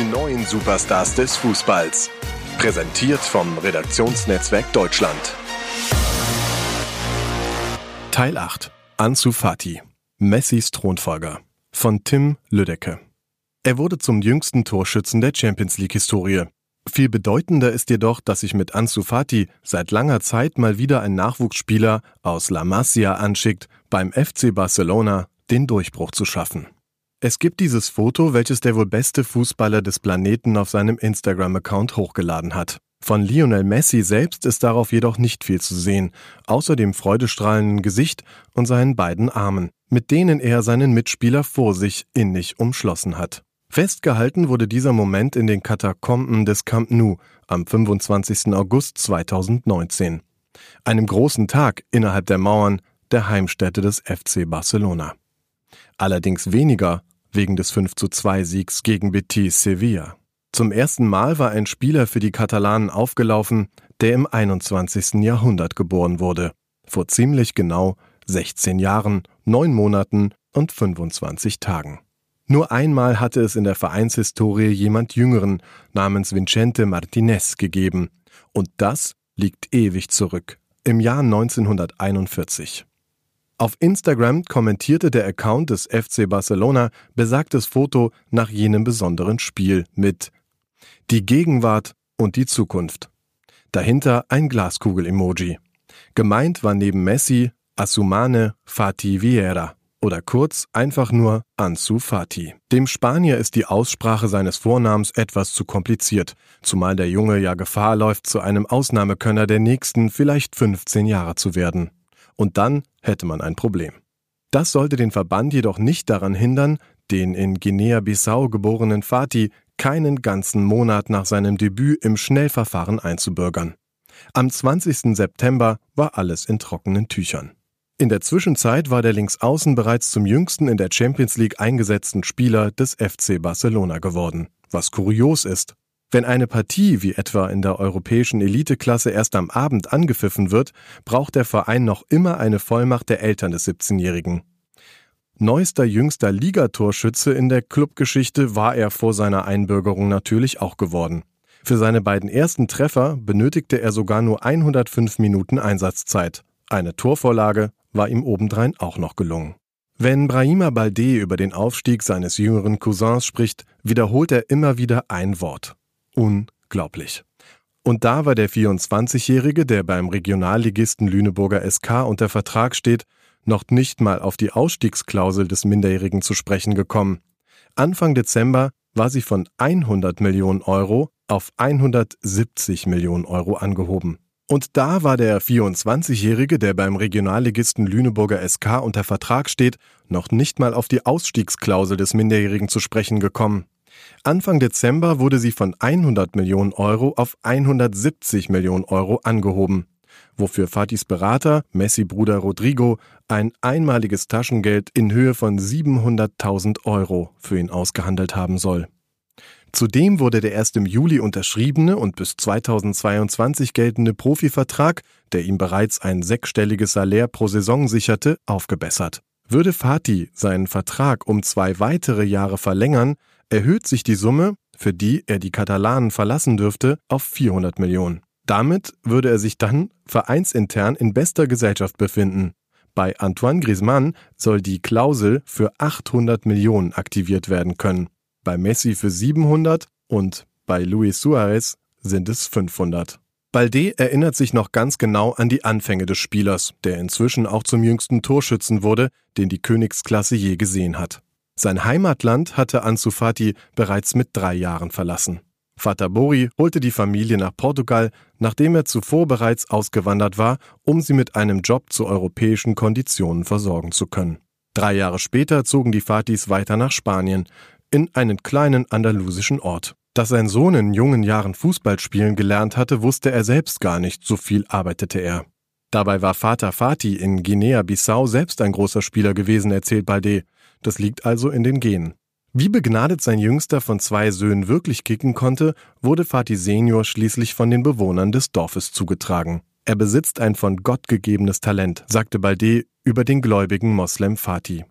Die neuen Superstars des Fußballs. Präsentiert vom Redaktionsnetzwerk Deutschland. Teil 8. Ansu Fati. Messis Thronfolger. Von Tim Lüdecke. Er wurde zum jüngsten Torschützen der Champions League-Historie. Viel bedeutender ist jedoch, dass sich mit Ansu Fati seit langer Zeit mal wieder ein Nachwuchsspieler aus La Masia anschickt, beim FC Barcelona den Durchbruch zu schaffen. Es gibt dieses Foto, welches der wohl beste Fußballer des Planeten auf seinem Instagram-Account hochgeladen hat. Von Lionel Messi selbst ist darauf jedoch nicht viel zu sehen, außer dem freudestrahlenden Gesicht und seinen beiden Armen, mit denen er seinen Mitspieler vor sich innig umschlossen hat. Festgehalten wurde dieser Moment in den Katakomben des Camp Nou am 25. August 2019, einem großen Tag innerhalb der Mauern der Heimstätte des FC Barcelona. Allerdings weniger wegen des 5 zu 2 Siegs gegen Betis Sevilla. Zum ersten Mal war ein Spieler für die Katalanen aufgelaufen, der im 21. Jahrhundert geboren wurde, vor ziemlich genau 16 Jahren, 9 Monaten und 25 Tagen. Nur einmal hatte es in der Vereinshistorie jemand Jüngeren namens Vicente Martinez gegeben, und das liegt ewig zurück, im Jahr 1941. Auf Instagram kommentierte der Account des FC Barcelona besagtes Foto nach jenem besonderen Spiel mit Die Gegenwart und die Zukunft. Dahinter ein Glaskugel-Emoji. Gemeint war neben Messi Asumane Fati Vieira oder kurz einfach nur Ansu Fati. Dem Spanier ist die Aussprache seines Vornamens etwas zu kompliziert, zumal der Junge ja Gefahr läuft, zu einem Ausnahmekönner der nächsten vielleicht 15 Jahre zu werden. Und dann hätte man ein Problem. Das sollte den Verband jedoch nicht daran hindern, den in Guinea-Bissau geborenen Fatih keinen ganzen Monat nach seinem Debüt im Schnellverfahren einzubürgern. Am 20. September war alles in trockenen Tüchern. In der Zwischenzeit war der Linksaußen bereits zum jüngsten in der Champions League eingesetzten Spieler des FC Barcelona geworden, was kurios ist. Wenn eine Partie wie etwa in der europäischen Eliteklasse erst am Abend angepfiffen wird, braucht der Verein noch immer eine Vollmacht der Eltern des 17-Jährigen. Neuester jüngster Ligatorschütze in der Clubgeschichte war er vor seiner Einbürgerung natürlich auch geworden. Für seine beiden ersten Treffer benötigte er sogar nur 105 Minuten Einsatzzeit. Eine Torvorlage war ihm obendrein auch noch gelungen. Wenn Brahima Balde über den Aufstieg seines jüngeren Cousins spricht, wiederholt er immer wieder ein Wort. Unglaublich. Und da war der 24-Jährige, der beim Regionalligisten Lüneburger SK unter Vertrag steht, noch nicht mal auf die Ausstiegsklausel des Minderjährigen zu sprechen gekommen. Anfang Dezember war sie von 100 Millionen Euro auf 170 Millionen Euro angehoben. Und da war der 24-Jährige, der beim Regionalligisten Lüneburger SK unter Vertrag steht, noch nicht mal auf die Ausstiegsklausel des Minderjährigen zu sprechen gekommen. Anfang Dezember wurde sie von 100 Millionen Euro auf 170 Millionen Euro angehoben, wofür Fatis Berater, Messi-Bruder Rodrigo, ein einmaliges Taschengeld in Höhe von 700.000 Euro für ihn ausgehandelt haben soll. Zudem wurde der erst im Juli unterschriebene und bis 2022 geltende Profivertrag, der ihm bereits ein sechsstelliges Salär pro Saison sicherte, aufgebessert. Würde Fatih seinen Vertrag um zwei weitere Jahre verlängern, erhöht sich die Summe, für die er die Katalanen verlassen dürfte, auf 400 Millionen. Damit würde er sich dann vereinsintern in bester Gesellschaft befinden. Bei Antoine Griezmann soll die Klausel für 800 Millionen aktiviert werden können. Bei Messi für 700 und bei Luis Suarez sind es 500. Balde erinnert sich noch ganz genau an die Anfänge des Spielers, der inzwischen auch zum jüngsten Torschützen wurde, den die Königsklasse je gesehen hat. Sein Heimatland hatte Ansu Fati bereits mit drei Jahren verlassen. Vater Bori holte die Familie nach Portugal, nachdem er zuvor bereits ausgewandert war, um sie mit einem Job zu europäischen Konditionen versorgen zu können. Drei Jahre später zogen die Fatis weiter nach Spanien, in einen kleinen andalusischen Ort. Dass sein Sohn in jungen Jahren Fußball spielen gelernt hatte, wusste er selbst gar nicht, so viel arbeitete er. Dabei war Vater Fati in Guinea-Bissau selbst ein großer Spieler gewesen, erzählt Balde. Das liegt also in den Genen. Wie begnadet sein Jüngster von zwei Söhnen wirklich kicken konnte, wurde Fatih Senior schließlich von den Bewohnern des Dorfes zugetragen. Er besitzt ein von Gott gegebenes Talent, sagte Balde über den gläubigen Moslem Fatih.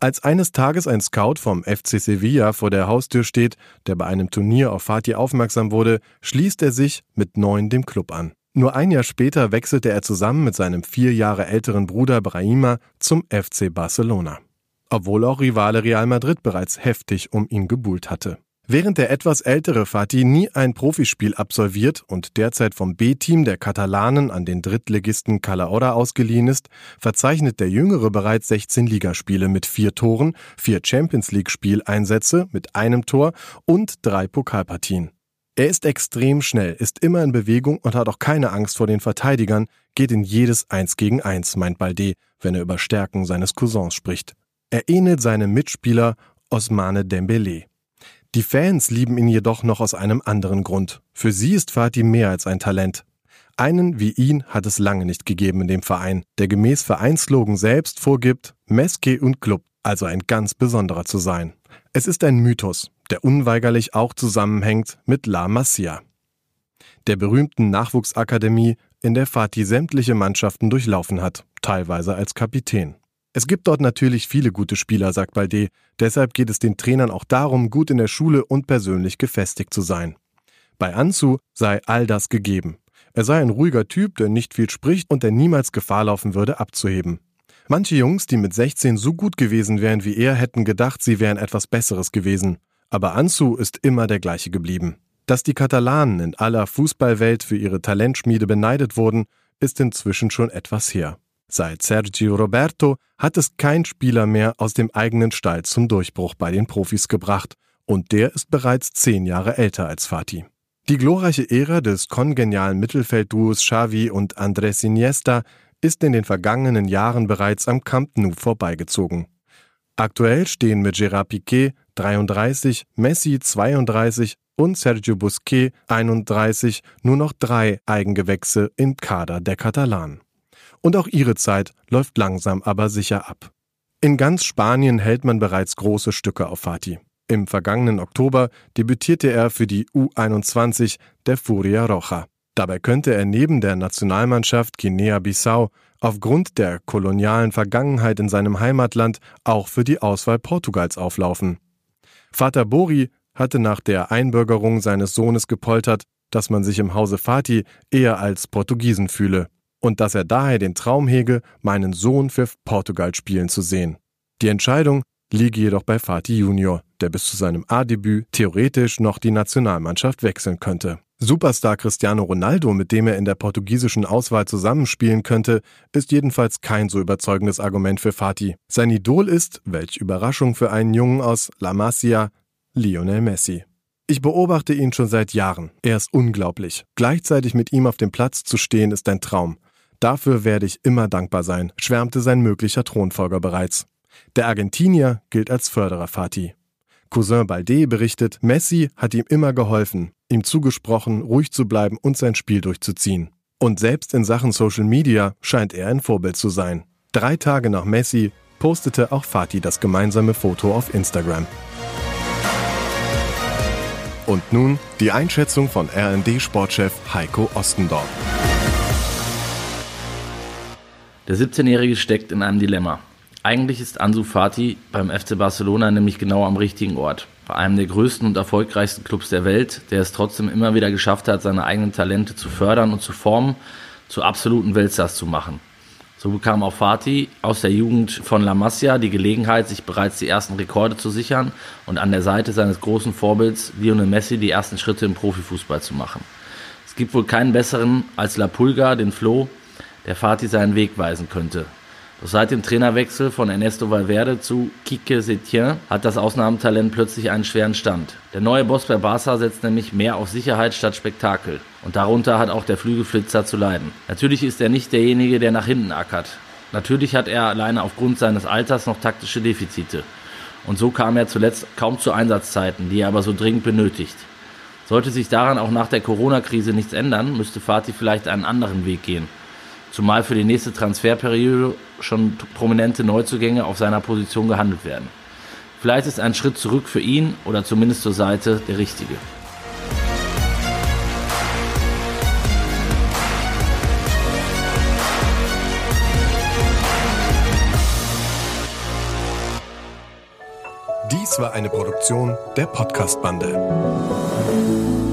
Als eines Tages ein Scout vom FC Sevilla vor der Haustür steht, der bei einem Turnier auf Fatih aufmerksam wurde, schließt er sich mit neun dem Club an. Nur ein Jahr später wechselte er zusammen mit seinem vier Jahre älteren Bruder Brahima zum FC Barcelona. Obwohl auch Rivale Real Madrid bereits heftig um ihn gebuhlt hatte. Während der etwas ältere Fatih nie ein Profispiel absolviert und derzeit vom B-Team der Katalanen an den Drittligisten Calahorra ausgeliehen ist, verzeichnet der Jüngere bereits 16 Ligaspiele mit vier Toren, vier Champions League-Spieleinsätze mit einem Tor und drei Pokalpartien. Er ist extrem schnell, ist immer in Bewegung und hat auch keine Angst vor den Verteidigern, geht in jedes Eins gegen Eins, meint Balde, wenn er über Stärken seines Cousins spricht. Er ähnelt seinem Mitspieler Osmane Dembele. Die Fans lieben ihn jedoch noch aus einem anderen Grund. Für sie ist Fatih mehr als ein Talent. Einen wie ihn hat es lange nicht gegeben in dem Verein, der gemäß Vereinslogan selbst vorgibt, Meske und Club, also ein ganz besonderer zu sein. Es ist ein Mythos, der unweigerlich auch zusammenhängt mit La Masia, der berühmten Nachwuchsakademie, in der Fatih sämtliche Mannschaften durchlaufen hat, teilweise als Kapitän. Es gibt dort natürlich viele gute Spieler, sagt Balde, deshalb geht es den Trainern auch darum, gut in der Schule und persönlich gefestigt zu sein. Bei Anzu sei all das gegeben. Er sei ein ruhiger Typ, der nicht viel spricht und der niemals Gefahr laufen würde, abzuheben. Manche Jungs, die mit 16 so gut gewesen wären wie er, hätten gedacht, sie wären etwas Besseres gewesen. Aber Anzu ist immer der gleiche geblieben. Dass die Katalanen in aller Fußballwelt für ihre Talentschmiede beneidet wurden, ist inzwischen schon etwas her. Seit Sergio Roberto hat es kein Spieler mehr aus dem eigenen Stall zum Durchbruch bei den Profis gebracht, und der ist bereits zehn Jahre älter als Fatih. Die glorreiche Ära des kongenialen Mittelfeldduos Xavi und Andrés Iniesta ist in den vergangenen Jahren bereits am Camp Nou vorbeigezogen. Aktuell stehen mit Gérard Piquet 33, Messi 32 und Sergio Busquets 31 nur noch drei Eigengewächse im Kader der Katalanen und auch ihre Zeit läuft langsam aber sicher ab. In ganz Spanien hält man bereits große Stücke auf Fatih. Im vergangenen Oktober debütierte er für die U21 der Furia Roja. Dabei könnte er neben der Nationalmannschaft Guinea-Bissau aufgrund der kolonialen Vergangenheit in seinem Heimatland auch für die Auswahl Portugals auflaufen. Vater Bori hatte nach der Einbürgerung seines Sohnes gepoltert, dass man sich im Hause Fatih eher als Portugiesen fühle und dass er daher den Traum hege, meinen Sohn für Portugal spielen zu sehen. Die Entscheidung liege jedoch bei Fatih Junior, der bis zu seinem A-Debüt theoretisch noch die Nationalmannschaft wechseln könnte. Superstar Cristiano Ronaldo, mit dem er in der portugiesischen Auswahl zusammenspielen könnte, ist jedenfalls kein so überzeugendes Argument für Fatih. Sein Idol ist, welch Überraschung für einen Jungen aus La Masia, Lionel Messi. Ich beobachte ihn schon seit Jahren. Er ist unglaublich. Gleichzeitig mit ihm auf dem Platz zu stehen, ist ein Traum. Dafür werde ich immer dankbar sein, schwärmte sein möglicher Thronfolger bereits. Der Argentinier gilt als Förderer Fatih. Cousin Balde berichtet, Messi hat ihm immer geholfen, ihm zugesprochen, ruhig zu bleiben und sein Spiel durchzuziehen. Und selbst in Sachen Social Media scheint er ein Vorbild zu sein. Drei Tage nach Messi postete auch Fatih das gemeinsame Foto auf Instagram. Und nun die Einschätzung von RND-Sportchef Heiko Ostendorf. Der 17-Jährige steckt in einem Dilemma. Eigentlich ist Ansu Fati beim FC Barcelona nämlich genau am richtigen Ort. Bei einem der größten und erfolgreichsten Clubs der Welt, der es trotzdem immer wieder geschafft hat, seine eigenen Talente zu fördern und zu formen, zu absoluten Weltstars zu machen. So bekam auch Fati aus der Jugend von La Masia die Gelegenheit, sich bereits die ersten Rekorde zu sichern und an der Seite seines großen Vorbilds Lionel Messi die ersten Schritte im Profifußball zu machen. Es gibt wohl keinen besseren als La Pulga, den Flo, der Fatih seinen Weg weisen könnte. Doch seit dem Trainerwechsel von Ernesto Valverde zu Kike Setien hat das Ausnahmetalent plötzlich einen schweren Stand. Der neue Boss bei Barca setzt nämlich mehr auf Sicherheit statt Spektakel. Und darunter hat auch der Flügelflitzer zu leiden. Natürlich ist er nicht derjenige, der nach hinten ackert. Natürlich hat er alleine aufgrund seines Alters noch taktische Defizite. Und so kam er zuletzt kaum zu Einsatzzeiten, die er aber so dringend benötigt. Sollte sich daran auch nach der Corona-Krise nichts ändern, müsste Fatih vielleicht einen anderen Weg gehen zumal für die nächste Transferperiode schon prominente Neuzugänge auf seiner Position gehandelt werden. Vielleicht ist ein Schritt zurück für ihn oder zumindest zur Seite der richtige. Dies war eine Produktion der Podcast-Bande.